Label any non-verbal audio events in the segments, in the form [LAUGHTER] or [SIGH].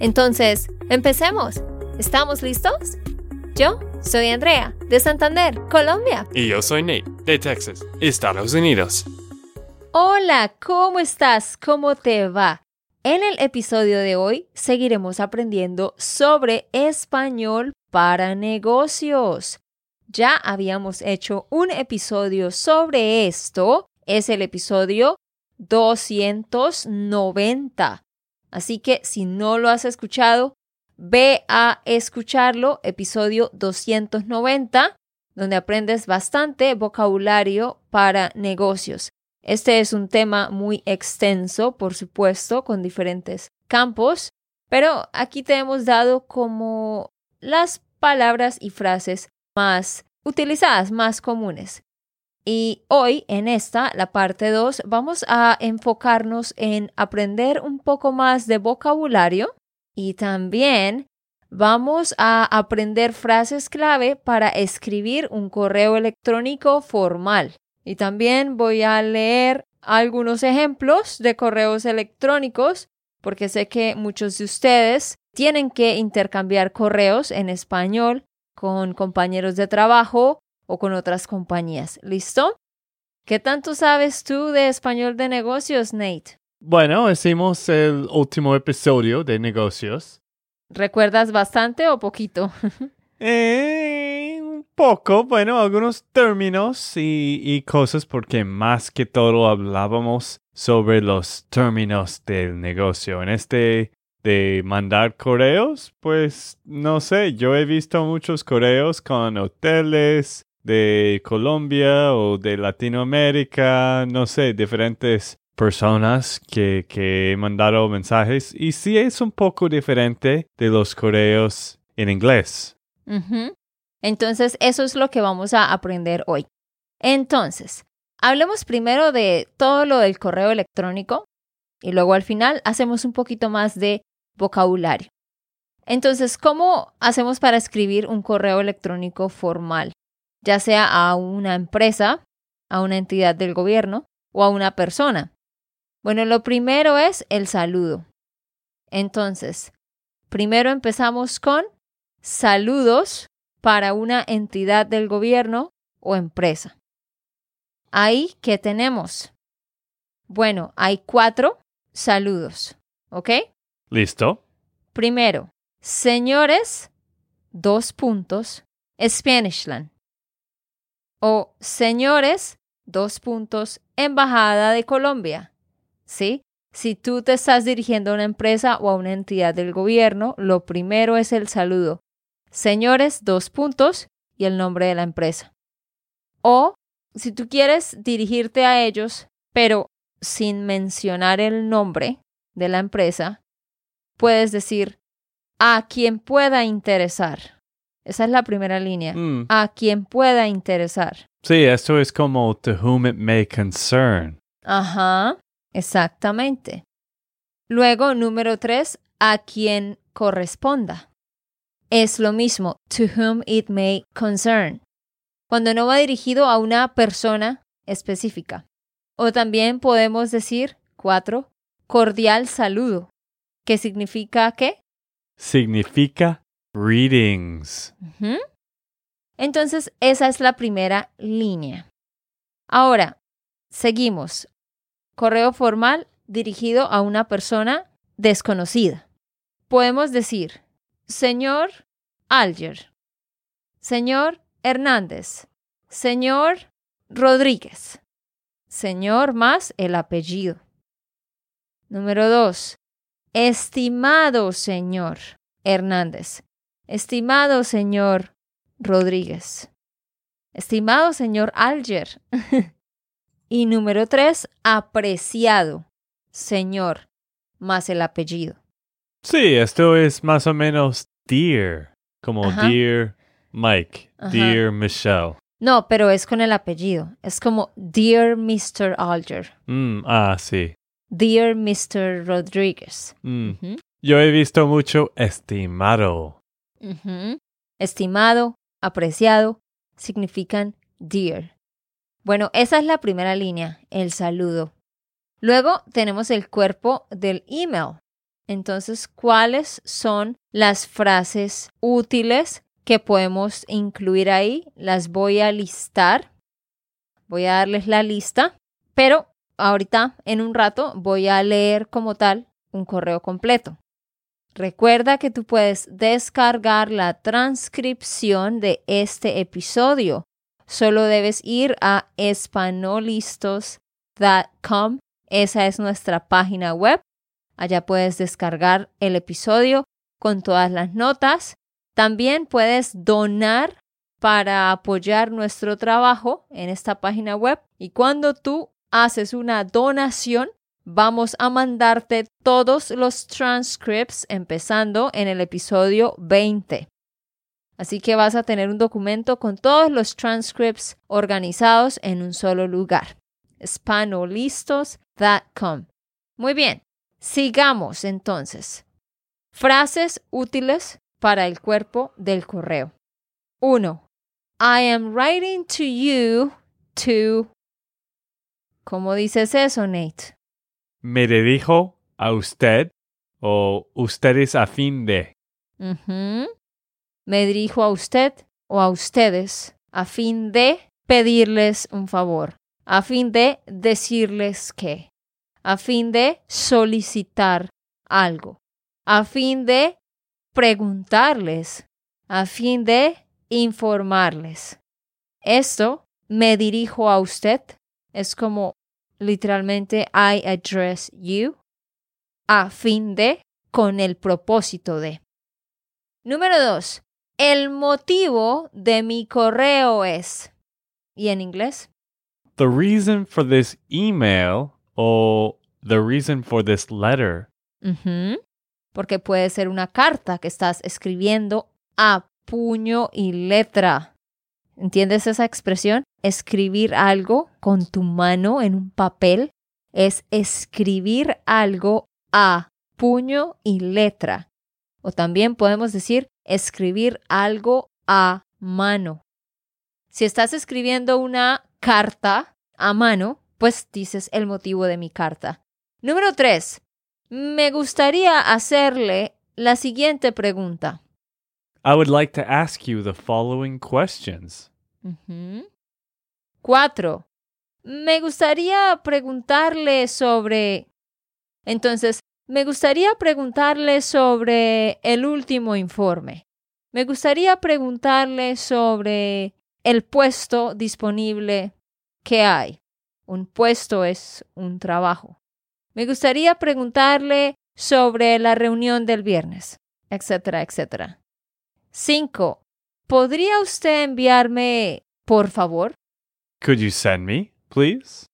Entonces, empecemos. ¿Estamos listos? Yo soy Andrea, de Santander, Colombia. Y yo soy Nate, de Texas, Estados Unidos. Hola, ¿cómo estás? ¿Cómo te va? En el episodio de hoy seguiremos aprendiendo sobre español para negocios. Ya habíamos hecho un episodio sobre esto. Es el episodio 290. Así que si no lo has escuchado, ve a escucharlo, episodio 290, donde aprendes bastante vocabulario para negocios. Este es un tema muy extenso, por supuesto, con diferentes campos, pero aquí te hemos dado como las palabras y frases más utilizadas, más comunes. Y hoy, en esta, la parte 2, vamos a enfocarnos en aprender un poco más de vocabulario y también vamos a aprender frases clave para escribir un correo electrónico formal. Y también voy a leer algunos ejemplos de correos electrónicos porque sé que muchos de ustedes tienen que intercambiar correos en español con compañeros de trabajo o con otras compañías. ¿Listo? ¿Qué tanto sabes tú de español de negocios, Nate? Bueno, hicimos el último episodio de negocios. ¿Recuerdas bastante o poquito? [LAUGHS] eh, un poco, bueno, algunos términos y, y cosas porque más que todo hablábamos sobre los términos del negocio. En este de mandar correos, pues no sé, yo he visto muchos correos con hoteles de Colombia o de Latinoamérica, no sé, diferentes personas que, que he mandado mensajes y sí es un poco diferente de los correos en inglés. Entonces, eso es lo que vamos a aprender hoy. Entonces, hablemos primero de todo lo del correo electrónico y luego al final hacemos un poquito más de vocabulario. Entonces, ¿cómo hacemos para escribir un correo electrónico formal? Ya sea a una empresa, a una entidad del gobierno o a una persona. Bueno, lo primero es el saludo. Entonces, primero empezamos con saludos para una entidad del gobierno o empresa. Ahí, ¿qué tenemos? Bueno, hay cuatro saludos, ¿ok? ¿Listo? Primero, señores, dos puntos, Spanishland. O señores, dos puntos, Embajada de Colombia. ¿Sí? Si tú te estás dirigiendo a una empresa o a una entidad del gobierno, lo primero es el saludo. Señores, dos puntos y el nombre de la empresa. O si tú quieres dirigirte a ellos, pero sin mencionar el nombre de la empresa, puedes decir a quien pueda interesar. Esa es la primera línea. Mm. A quien pueda interesar. Sí, esto es como to whom it may concern. Ajá, exactamente. Luego, número tres, a quien corresponda. Es lo mismo, to whom it may concern. Cuando no va dirigido a una persona específica. O también podemos decir, cuatro, cordial saludo. ¿Qué significa qué? Significa greetings. Entonces, esa es la primera línea. Ahora, seguimos. Correo formal dirigido a una persona desconocida. Podemos decir, señor Alger, señor Hernández, señor Rodríguez, señor más el apellido. Número dos, Estimado señor Hernández, estimado señor Rodríguez, estimado señor Alger. [LAUGHS] y número tres, apreciado señor, más el apellido. Sí, esto es más o menos dear, como Ajá. dear Mike, Ajá. dear Michelle. No, pero es con el apellido. Es como Dear Mr. Alger, Mm, ah, sí. Dear Mr. Rodriguez. Mm. Yo he visto mucho estimado. Estimado, apreciado, significan dear. Bueno, esa es la primera línea, el saludo. Luego tenemos el cuerpo del email. Entonces, ¿cuáles son las frases útiles que podemos incluir ahí? Las voy a listar. Voy a darles la lista, pero ahorita, en un rato, voy a leer como tal un correo completo. Recuerda que tú puedes descargar la transcripción de este episodio. Solo debes ir a espanolistos.com. Esa es nuestra página web. Allá puedes descargar el episodio con todas las notas. También puedes donar para apoyar nuestro trabajo en esta página web. Y cuando tú haces una donación, vamos a mandarte todos los transcripts empezando en el episodio 20. Así que vas a tener un documento con todos los transcripts organizados en un solo lugar. Spanolistos.com. Muy bien, sigamos entonces. Frases útiles para el cuerpo del correo. 1. I am writing to you to... ¿Cómo dices eso, Nate? Me dirijo a usted o ustedes a fin de. Me dirijo a usted o a ustedes a fin de pedirles un favor, a fin de decirles que, a fin de solicitar algo, a fin de preguntarles, a fin de informarles. Esto, me dirijo a usted, es como literalmente I address you, a fin de, con el propósito de. Número dos, el motivo de mi correo es. ¿Y en inglés? The reason for this email o the reason for this letter. Porque puede ser una carta que estás escribiendo a puño y letra. ¿Entiendes esa expresión? Escribir algo con tu mano en un papel es escribir algo a puño y letra. O también podemos decir escribir algo a mano. Si estás escribiendo una carta a mano, pues dices el motivo de mi carta. Número 3. Me gustaría hacerle la siguiente pregunta. I would like to ask you the following questions. Cuatro. Me gustaría preguntarle sobre... Entonces, me gustaría preguntarle sobre el último informe. Me gustaría preguntarle sobre el puesto disponible que hay. Un puesto es un trabajo. Me gustaría preguntarle sobre la reunión del viernes, etcétera, etcétera. Cinco. ¿Podría usted enviarme, por favor? Could you send me, please?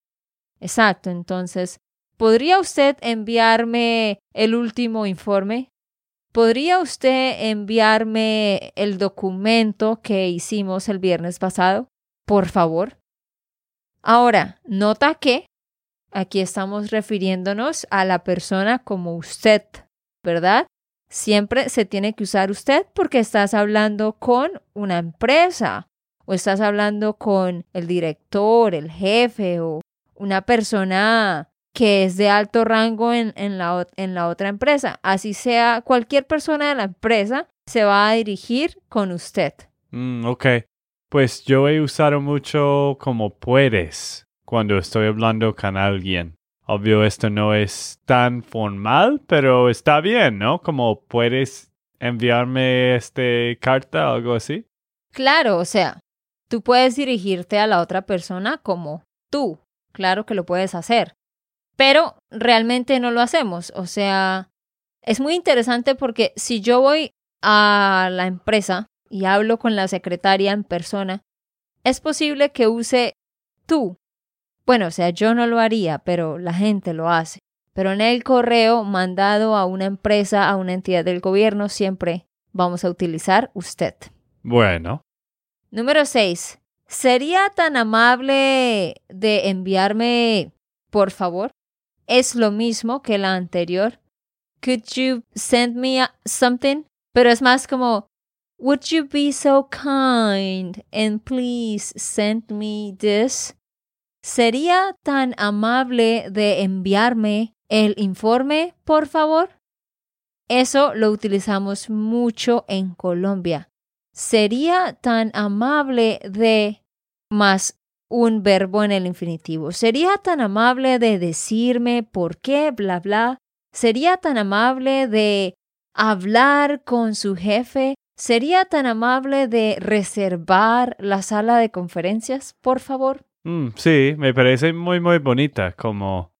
Exacto, entonces, ¿podría usted enviarme el último informe? ¿Podría usted enviarme el documento que hicimos el viernes pasado? Por favor. Ahora, nota que aquí estamos refiriéndonos a la persona como usted, ¿verdad? Siempre se tiene que usar usted porque estás hablando con una empresa o estás hablando con el director, el jefe o una persona que es de alto rango en, en, la, en la otra empresa. Así sea, cualquier persona de la empresa se va a dirigir con usted. Mm, ok. Pues yo he usado mucho como puedes cuando estoy hablando con alguien. Obvio, esto no es tan formal, pero está bien, ¿no? Como puedes enviarme este carta o algo así. Claro, o sea, tú puedes dirigirte a la otra persona como tú. Claro que lo puedes hacer. Pero realmente no lo hacemos. O sea, es muy interesante porque si yo voy a la empresa y hablo con la secretaria en persona, es posible que use tú. Bueno, o sea, yo no lo haría, pero la gente lo hace. Pero en el correo mandado a una empresa, a una entidad del gobierno, siempre vamos a utilizar usted. Bueno. Número 6. ¿Sería tan amable de enviarme, por favor? Es lo mismo que la anterior. Could you send me something? Pero es más como, Would you be so kind and please send me this? ¿Sería tan amable de enviarme el informe, por favor? Eso lo utilizamos mucho en Colombia. ¿Sería tan amable de más un verbo en el infinitivo? ¿Sería tan amable de decirme por qué, bla, bla? ¿Sería tan amable de hablar con su jefe? ¿Sería tan amable de reservar la sala de conferencias, por favor? Mm, sí, me parece muy, muy bonita, como,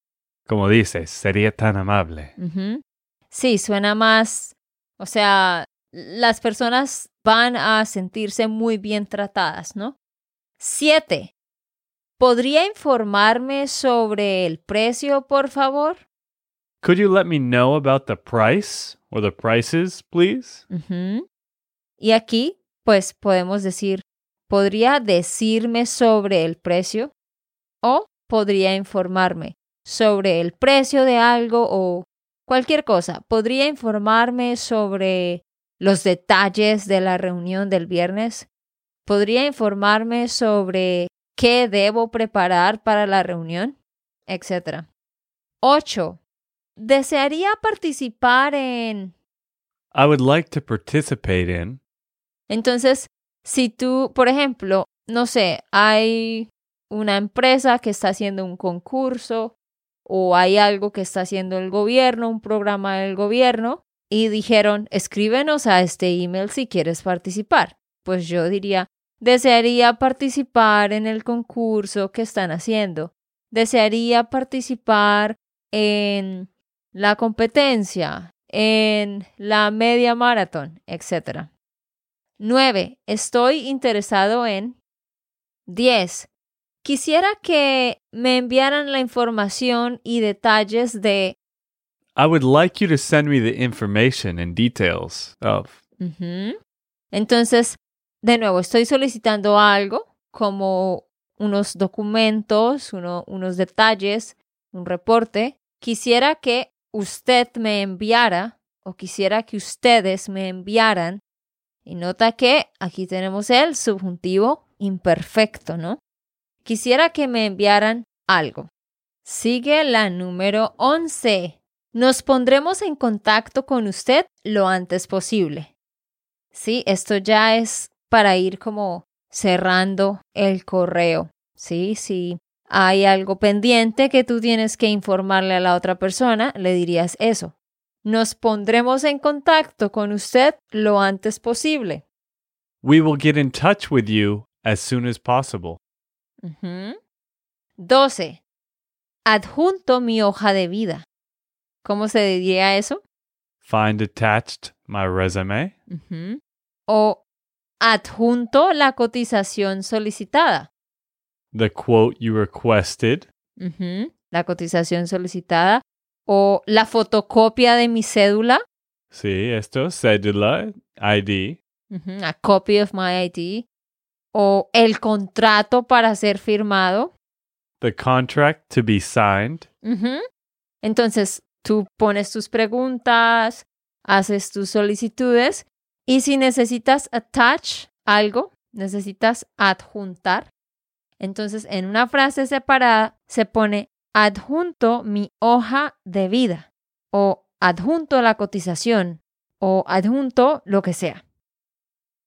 como dices, sería tan amable. Sí, suena más, o sea, las personas van a sentirse muy bien tratadas, ¿no? Siete. ¿Podría informarme sobre el precio, por favor? Could you let me know about the price or the prices, please? Y aquí, pues podemos decir, ¿podría decirme sobre el precio? O podría informarme sobre el precio de algo o cualquier cosa. ¿Podría informarme sobre los detalles de la reunión del viernes? ¿Podría informarme sobre qué debo preparar para la reunión? Etcétera. 8. ¿Desearía participar en... I would like to participate in. Entonces, si tú, por ejemplo, no sé, hay una empresa que está haciendo un concurso o hay algo que está haciendo el gobierno, un programa del gobierno, y dijeron, escríbenos a este email si quieres participar. Pues yo diría, desearía participar en el concurso que están haciendo. Desearía participar en la competencia, en la media maratón, etc. 9. Estoy interesado en. 10. Quisiera que me enviaran la información y detalles de. I would like you to send me the information and details of. Entonces, de nuevo, estoy solicitando algo como unos documentos, unos detalles, un reporte. Quisiera que usted me enviara o quisiera que ustedes me enviaran y nota que aquí tenemos el subjuntivo imperfecto, ¿no? Quisiera que me enviaran algo. Sigue la número 11. Nos pondremos en contacto con usted lo antes posible. Sí, esto ya es para ir como cerrando el correo. Sí, sí. Hay algo pendiente que tú tienes que informarle a la otra persona, le dirías eso. Nos pondremos en contacto con usted lo antes posible. We will get in touch with you as soon as possible. 12. Adjunto mi hoja de vida. ¿Cómo se diría eso? Find attached my resume. O adjunto la cotización solicitada. The quote you requested. La cotización solicitada o la fotocopia de mi cédula. Sí, esto, cédula, ID. a copy of my ID. O el contrato para ser firmado. The contract to be signed. Entonces, tú pones tus preguntas, haces tus solicitudes y si necesitas attach algo, necesitas adjuntar. Entonces, en una frase separada se pone adjunto mi hoja de vida o adjunto la cotización o adjunto lo que sea.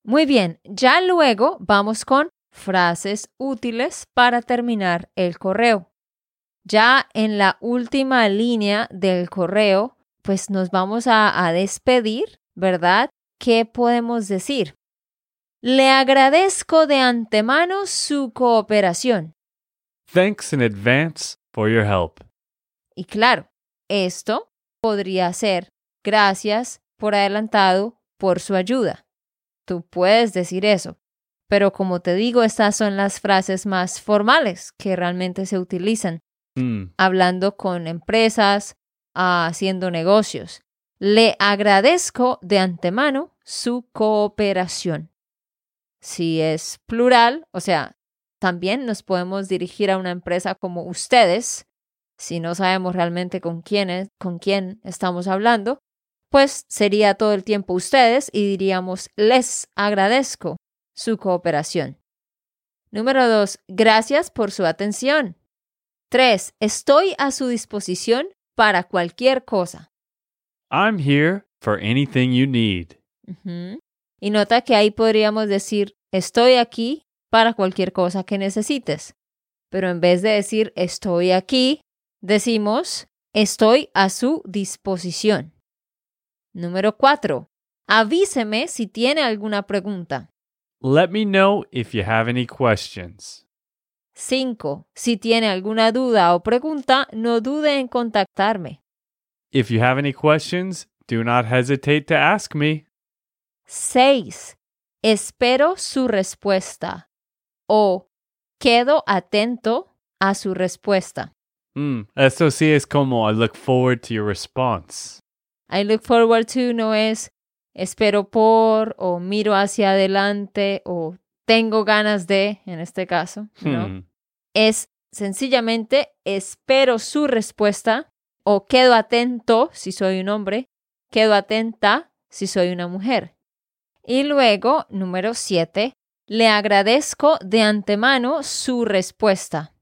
Muy bien, ya luego vamos con frases útiles para terminar el correo. Ya en la última línea del correo, pues nos vamos a, despedir, ¿verdad? ¿Qué podemos decir? Le agradezco de antemano su cooperación. Thanks in advance for your help. Y claro, esto podría ser gracias por adelantado por su ayuda. Tú puedes decir eso, pero como te digo, estas son las frases más formales que realmente se utilizan. Mm. Hablando con empresas haciendo negocios. Le agradezco de antemano su cooperación. Si es plural, o sea, también nos podemos dirigir a una empresa como ustedes, si no sabemos realmente con quién, con quién estamos hablando, pues sería todo el tiempo ustedes y diríamos les agradezco su cooperación. Número dos, gracias por su atención. Tres, estoy a su disposición para cualquier cosa. I'm here for anything you need. Y nota que ahí podríamos decir estoy aquí para cualquier cosa que necesites. Pero en vez de decir estoy aquí, decimos estoy a su disposición. Número cuatro, avíseme si tiene alguna pregunta. Let me know if you have any questions. 5. Si tiene alguna duda o pregunta, no dude en contactarme. If you have any questions, do not hesitate to ask me. 6. Espero su respuesta o quedo atento a su respuesta. Mm, eso sí es como I look forward to your response. I look forward to no es espero por o miro hacia adelante o tengo ganas de, en este caso, ¿no? Hmm. Es sencillamente espero su respuesta o quedo atento si soy un hombre, quedo atenta si soy una mujer. Y luego, número siete, le agradezco de antemano su respuesta.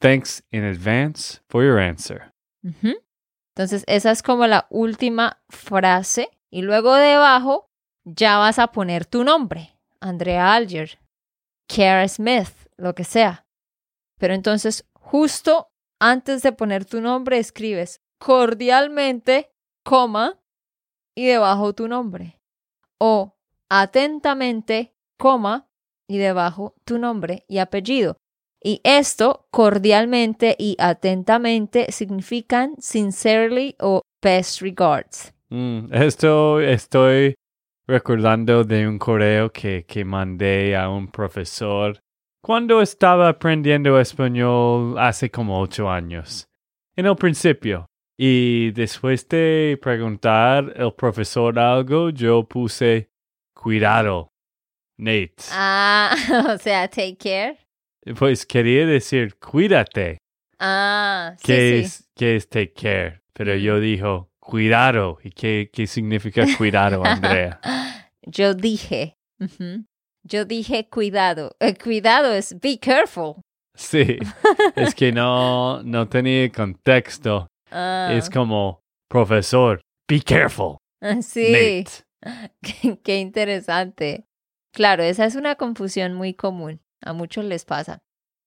Thanks in advance for your answer. Entonces, esa es como la última frase. Y luego debajo ya vas a poner tu nombre. Andrea Alger, Kara Smith, lo que sea. Pero entonces, justo antes de poner tu nombre, escribes cordialmente, coma, y debajo tu nombre. O atentamente, coma, y debajo tu nombre y apellido. Y esto, cordialmente y atentamente, significan sincerely o best regards. Mm, esto estoy recordando de un correo que, que mandé a un profesor cuando estaba aprendiendo español hace como ocho años, en el principio. Y después de preguntar el profesor algo, yo puse cuidado, Nate. Ah, [LAUGHS] o sea, take care. Pues quería decir cuídate, Ah, sí, sí. Es, que es take care. Pero yo dijo cuidado. ¿Y qué, qué significa cuidado, Andrea? [LAUGHS] Yo dije. Yo dije cuidado. Eh, cuidado es be careful. Sí, es que no, no tenía contexto. Ah, Es como, profesor, be careful, ah, sí. [LAUGHS] Qué, qué interesante. Claro, esa es una confusión muy común. A muchos les pasa.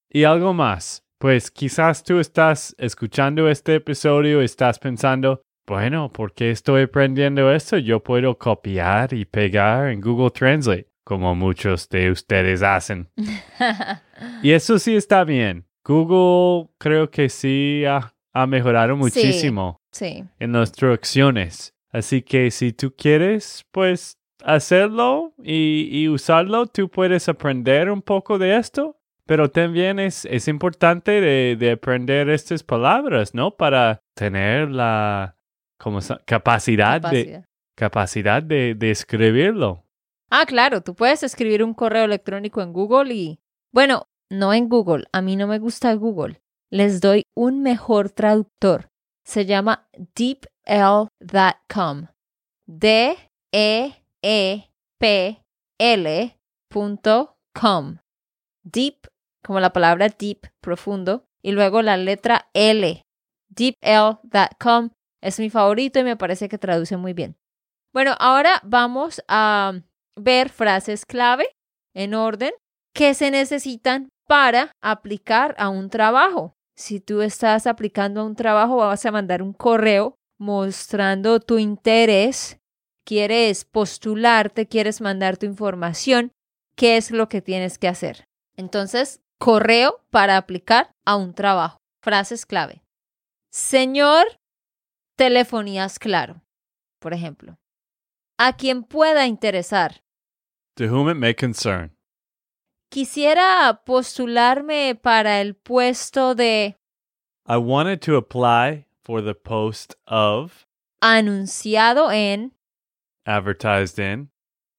Y algo más, pues quizás tú estás escuchando este episodio y estás pensando, bueno, ¿por qué estoy aprendiendo esto? Yo puedo copiar y pegar en Google Translate, como muchos de ustedes hacen. [LAUGHS] Y eso sí está bien. Google creo que sí ha, ha mejorado muchísimo. sí. en las traducciones. Así que si tú quieres, pues hacerlo y, y usarlo, tú puedes aprender un poco de esto. Pero también es, es importante de, de aprender estas palabras, ¿no? Para tener la como sa- capacidad, de, Capacidad. capacidad de, de escribirlo. Ah, claro, tú puedes escribir un correo electrónico en Google y, bueno, no en Google, a mí no me gusta Google. Les doy un mejor traductor. Se llama deepl.com. D E E P L punto com. Deep, como la palabra deep, profundo, y luego la letra L. deepl.com es mi favorito y me parece que traduce muy bien. Bueno, ahora vamos a ver frases clave en orden que se necesitan para aplicar a un trabajo. Si tú estás aplicando a un trabajo, vas a mandar un correo mostrando tu interés, quieres postularte, quieres mandar tu información, qué es lo que tienes que hacer. Entonces, correo para aplicar a un trabajo. Frases clave. Señor, telefonías claro, por ejemplo. A quien pueda interesar. To whom it may concern. Quisiera postularme para el puesto de... I wanted to apply for the post of, anunciado en advertised in,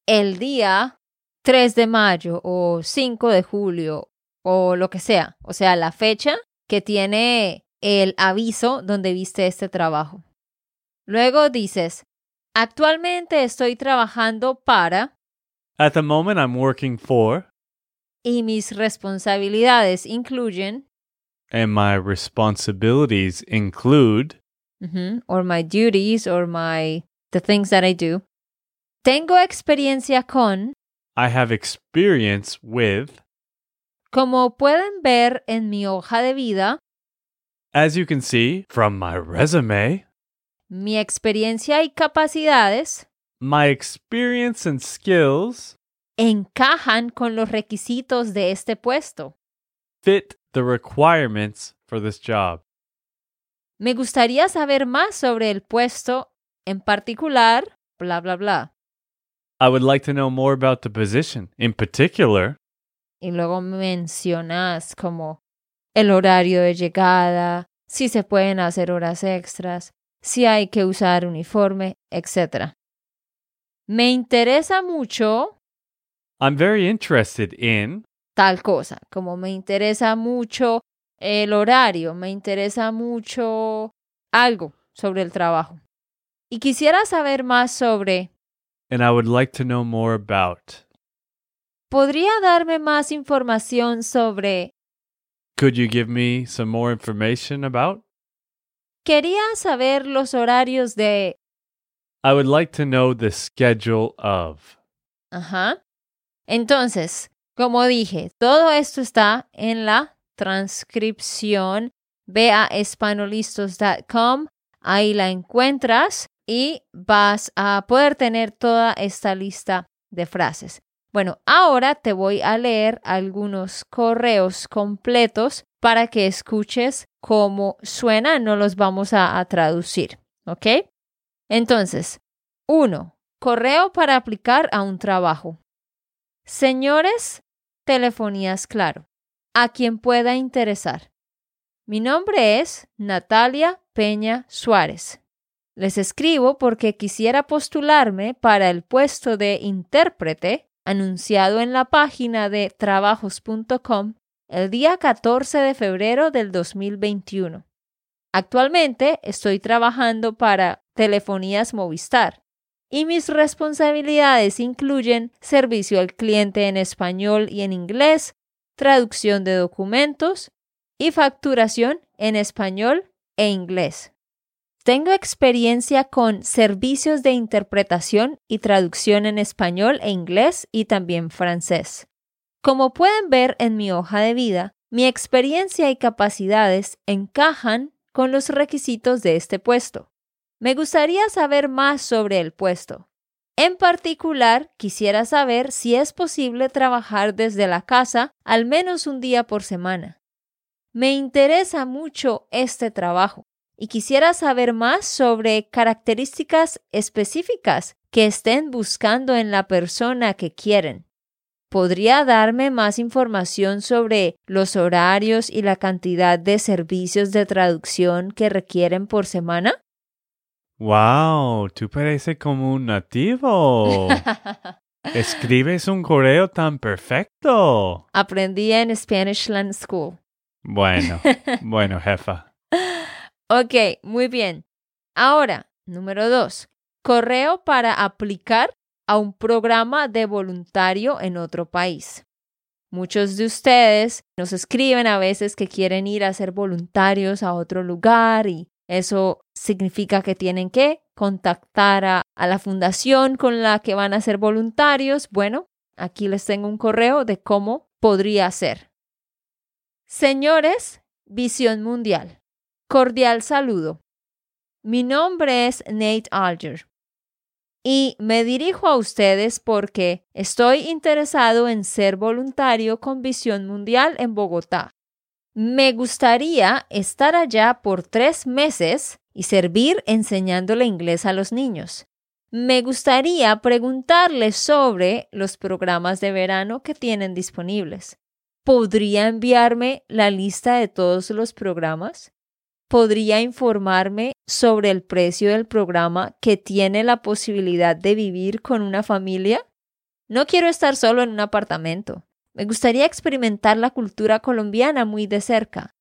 el día 3 de mayo o 5 de julio o lo que sea, o sea, la fecha que tiene el aviso donde viste este trabajo. Luego dices, actualmente estoy trabajando para At the moment, I'm working for, y mis responsabilidades incluyen and my responsibilities include, or my duties or my the things that I do. Tengo experiencia con, I have experience with, como pueden ver en mi hoja de vida, as you can see from my resume, mi experiencia y capacidades my experience and skills encajan con los requisitos de este puesto. fit the requirements for this job. Me gustaría saber más sobre el puesto en particular, bla, bla, bla. I would like to know more about the position. In particular, Y luego mencionas como el horario de llegada, si se pueden hacer horas extras, si hay que usar uniforme, etc. Me interesa mucho I'm very interested in, tal cosa, como me interesa mucho el horario, me interesa mucho algo sobre el trabajo. Y quisiera saber más sobre, and I would like to know more about. ¿podría darme más información sobre, Could you give me some more information about? quería saber los horarios de, I would like to know the schedule of. ajá. Entonces, como dije, todo esto está en la transcripción. Ve a espanolistos.com, ahí la encuentras y vas a poder tener toda esta lista de frases. Bueno, ahora te voy a leer algunos correos completos para que escuches cómo suena, no los vamos a, traducir, ¿ok? Entonces, uno, correo para aplicar a un trabajo. Señores, telefonías claro, a quien pueda interesar. Mi nombre es Natalia Peña Suárez. Les escribo porque quisiera postularme para el puesto de intérprete anunciado en la página de trabajos.com el día 14 de febrero del 2021. Actualmente estoy trabajando para Telefonías Movistar y mis responsabilidades incluyen servicio al cliente en español y en inglés, traducción de documentos y facturación en español e inglés. Tengo experiencia con servicios de interpretación y traducción en español e inglés y también francés. Como pueden ver en mi hoja de vida, mi experiencia y capacidades encajan con los requisitos de este puesto. Me gustaría saber más sobre el puesto. En particular, quisiera saber si es posible trabajar desde la casa al menos un día por semana. Me interesa mucho este trabajo y quisiera saber más sobre características específicas que estén buscando en la persona que quieren. ¿Podría darme más información sobre los horarios y la cantidad de servicios de traducción que requieren por semana? Wow, tú pareces como un nativo. [LAUGHS] Escribes un correo tan perfecto. Aprendí en Spanish Land School. Bueno, [LAUGHS] bueno, jefa. Ok, muy bien. Ahora, número dos, correo para aplicar a un programa de voluntario en otro país. Muchos de ustedes nos escriben a veces que quieren ir a ser voluntarios a otro lugar y eso significa que tienen que contactar a, la fundación con la que van a ser voluntarios. Bueno, aquí les tengo un correo de cómo podría ser. Señores, Visión Mundial. Cordial saludo. Mi nombre es Nate Alger y me dirijo a ustedes porque estoy interesado en ser voluntario con Visión Mundial en Bogotá. Me gustaría estar allá por tres meses y servir enseñándole inglés a los niños. Me gustaría preguntarles sobre los programas de verano que tienen disponibles. ¿Podría enviarme la lista de todos los programas? Podría informarme sobre el precio del programa que tiene la posibilidad de vivir con una familia? No quiero estar solo en un apartamento. Me gustaría experimentar la cultura colombiana muy de cerca.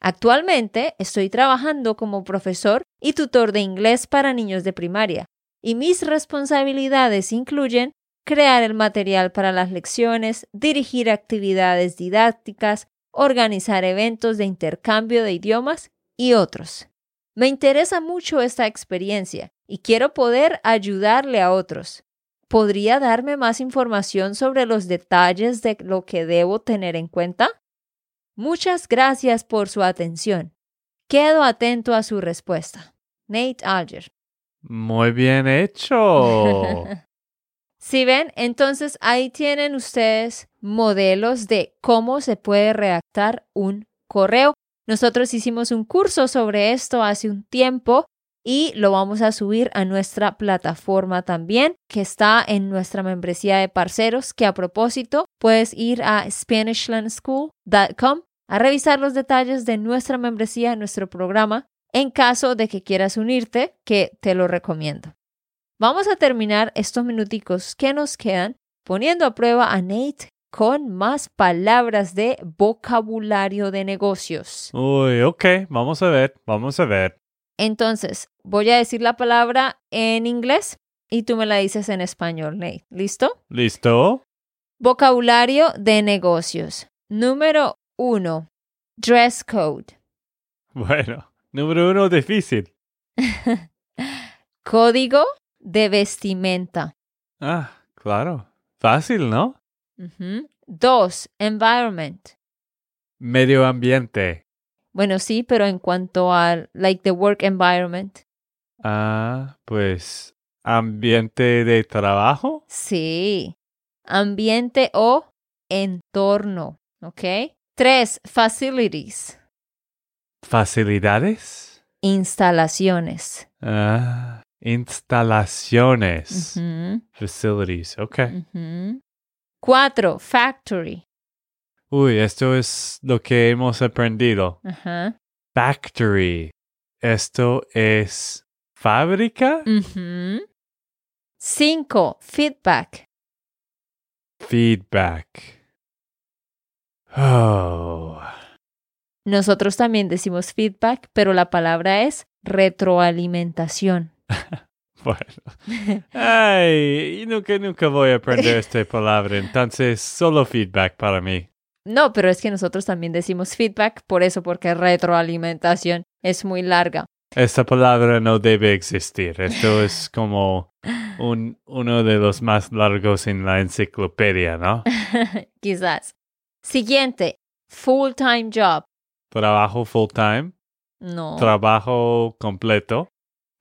Actualmente estoy trabajando como profesor y tutor de inglés para niños de primaria, y mis responsabilidades incluyen crear el material para las lecciones, dirigir actividades didácticas, organizar eventos de intercambio de idiomas y otros. Me interesa mucho esta experiencia y quiero poder ayudarle a otros. ¿Podría darme más información sobre los detalles de lo que debo tener en cuenta? Muchas gracias por su atención. Quedo atento a su respuesta. Nate Alger. Muy bien hecho. [LAUGHS] Si ven, entonces ahí tienen ustedes modelos de cómo se puede redactar un correo. Nosotros hicimos un curso sobre esto hace un tiempo y lo vamos a subir a nuestra plataforma también, que está en nuestra membresía de parceros, que a propósito puedes ir a SpanishLandSchool.com a revisar los detalles de nuestra membresía, nuestro programa, en caso de que quieras unirte, que te lo recomiendo. Vamos a terminar estos minuticos que nos quedan poniendo a prueba a Nate con más palabras de vocabulario de negocios. Uy, ok, vamos a ver, vamos a ver. Entonces, voy a decir la palabra en inglés y tú me la dices en español, Nate. ¿Listo? ¿Listo? Vocabulario de negocios. Número uno, dress code. Bueno, número uno, difícil. [LAUGHS] Código de vestimenta. Ah, claro. Fácil, ¿no? Dos, environment. Medio ambiente. Bueno, sí, pero en cuanto al, like, the work environment. Ah, pues ambiente de trabajo. Sí. Ambiente o entorno. ¿Ok? Tres, facilities. Facilidades. Instalaciones. Ah, instalaciones. Facilities, ok. Cuatro, factory. Uy, esto es lo que hemos aprendido. Factory. Esto es fábrica. Ujú. Cinco, feedback. Feedback. Oh. Nosotros también decimos feedback, pero la palabra es retroalimentación. [LAUGHS] [LAUGHS] Bueno. Ay, nunca, nunca voy a aprender esta [LAUGHS] palabra. Entonces, solo feedback para mí. No, pero es que nosotros también decimos feedback, por eso, porque retroalimentación es muy larga. Esta palabra no debe existir. Esto es como un, uno de los más largos en la enciclopedia, ¿no? [LAUGHS] Quizás. Siguiente, full-time job. Trabajo full time, No. trabajo completo.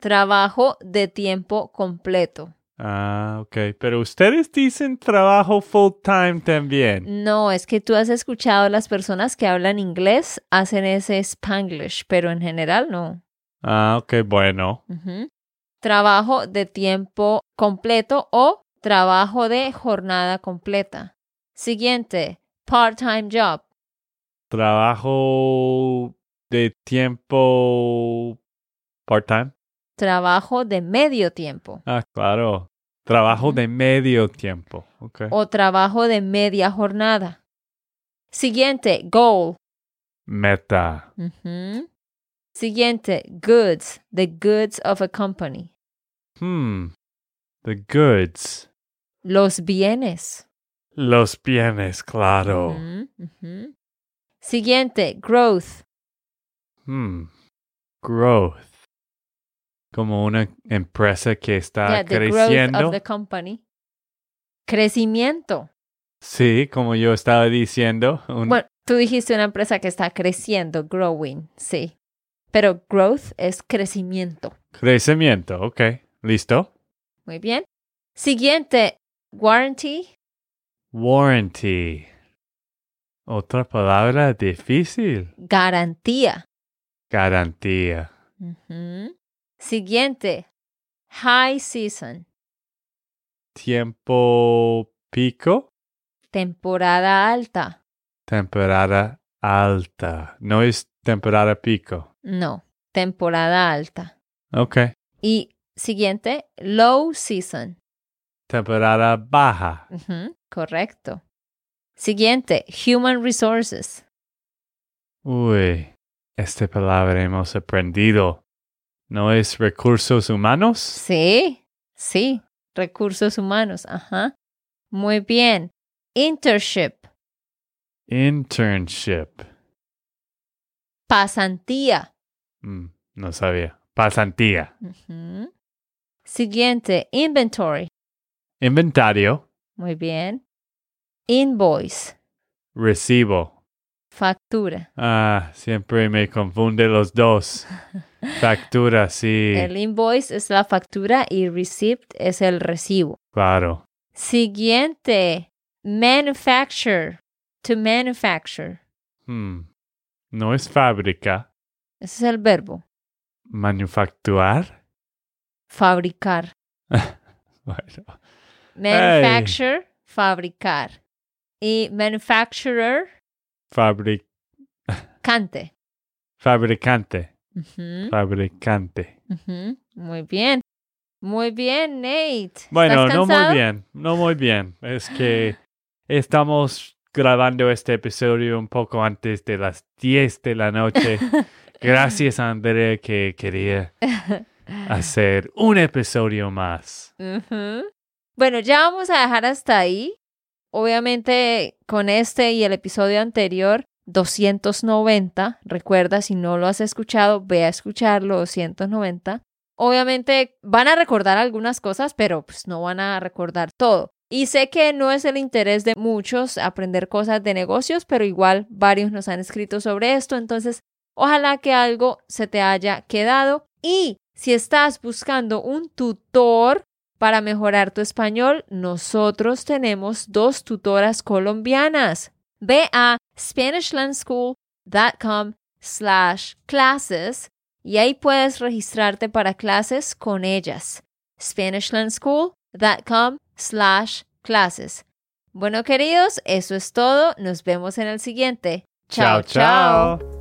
Trabajo de tiempo completo. Ah, ok. Pero ustedes dicen trabajo full time también. No, es que tú has escuchado las personas que hablan inglés hacen ese spanglish, pero en general no. Ah, ok, bueno. Trabajo de tiempo completo o trabajo de jornada completa. Siguiente, part-time job. Trabajo de tiempo part time. Trabajo de medio tiempo Ah, claro. Trabajo de medio tiempo. Ok. o trabajo de media jornada. Siguiente, goal. Meta. Siguiente, goods. The goods of a company. Hmm. The goods. Los bienes. Los bienes, claro. Siguiente, growth. Hmm. Growth. Como una empresa que está Yeah, the creciendo. of the company. Crecimiento. Sí, como yo estaba diciendo. un- Bueno, tú dijiste una empresa que está creciendo, growing, sí. Pero growth es crecimiento. Crecimiento, ok. ¿Listo? Muy bien. Siguiente, warranty. Warranty. Otra palabra difícil. Garantía. Garantía. Ujú. Siguiente, high season. Tiempo pico. Temporada alta. Temporada alta. No es temporada pico. No. temporada alta. Ok. Y siguiente, low season. Temporada baja. Correcto. Siguiente, human resources. Uy, esta palabra hemos aprendido. ¿No es recursos humanos? Sí, sí, recursos humanos. Ajá. Muy bien. Internship, Internship. pasantía. Mm, no sabía. Pasantía. Siguiente, inventory. Inventario. Muy bien. Invoice, Recibo. Factura. Ah, siempre me confunde los dos. [LAUGHS] Factura, sí. El invoice es la factura y receipt es el recibo. Claro. Siguiente, manufacture, to manufacture. Hmm. No es fábrica. Ese es el verbo, Manufacturar. fabricar. [LAUGHS] Bueno. Manufacture, fabricar. Y manufacturer, Fabric cante. fabricante. Fabricante. ujú. Muy bien. Muy bien, Nate. Bueno, ¿Estás no muy bien. No muy bien. Es que estamos grabando este episodio un poco antes de las 10 de la noche. [LAUGHS] Gracias, André, que quería [LAUGHS] hacer un episodio más. Bueno, ya vamos a dejar hasta ahí. Obviamente, con este y el episodio anterior, 290, recuerda, si no lo has escuchado, ve a escucharlo, 290. Obviamente van a recordar algunas cosas, pero pues no van a recordar todo. Y sé que no es el interés de muchos aprender cosas de negocios, pero igual varios nos han escrito sobre esto, entonces ojalá que algo se te haya quedado. Y si estás buscando un tutor para mejorar tu español, nosotros tenemos dos tutoras colombianas. Ve a SpanishLandSchool.com slash classes y ahí puedes registrarte para clases con ellas. SpanishLandSchool.com slash classes. Bueno, queridos, eso es todo. Nos vemos en el siguiente. Chao, chao.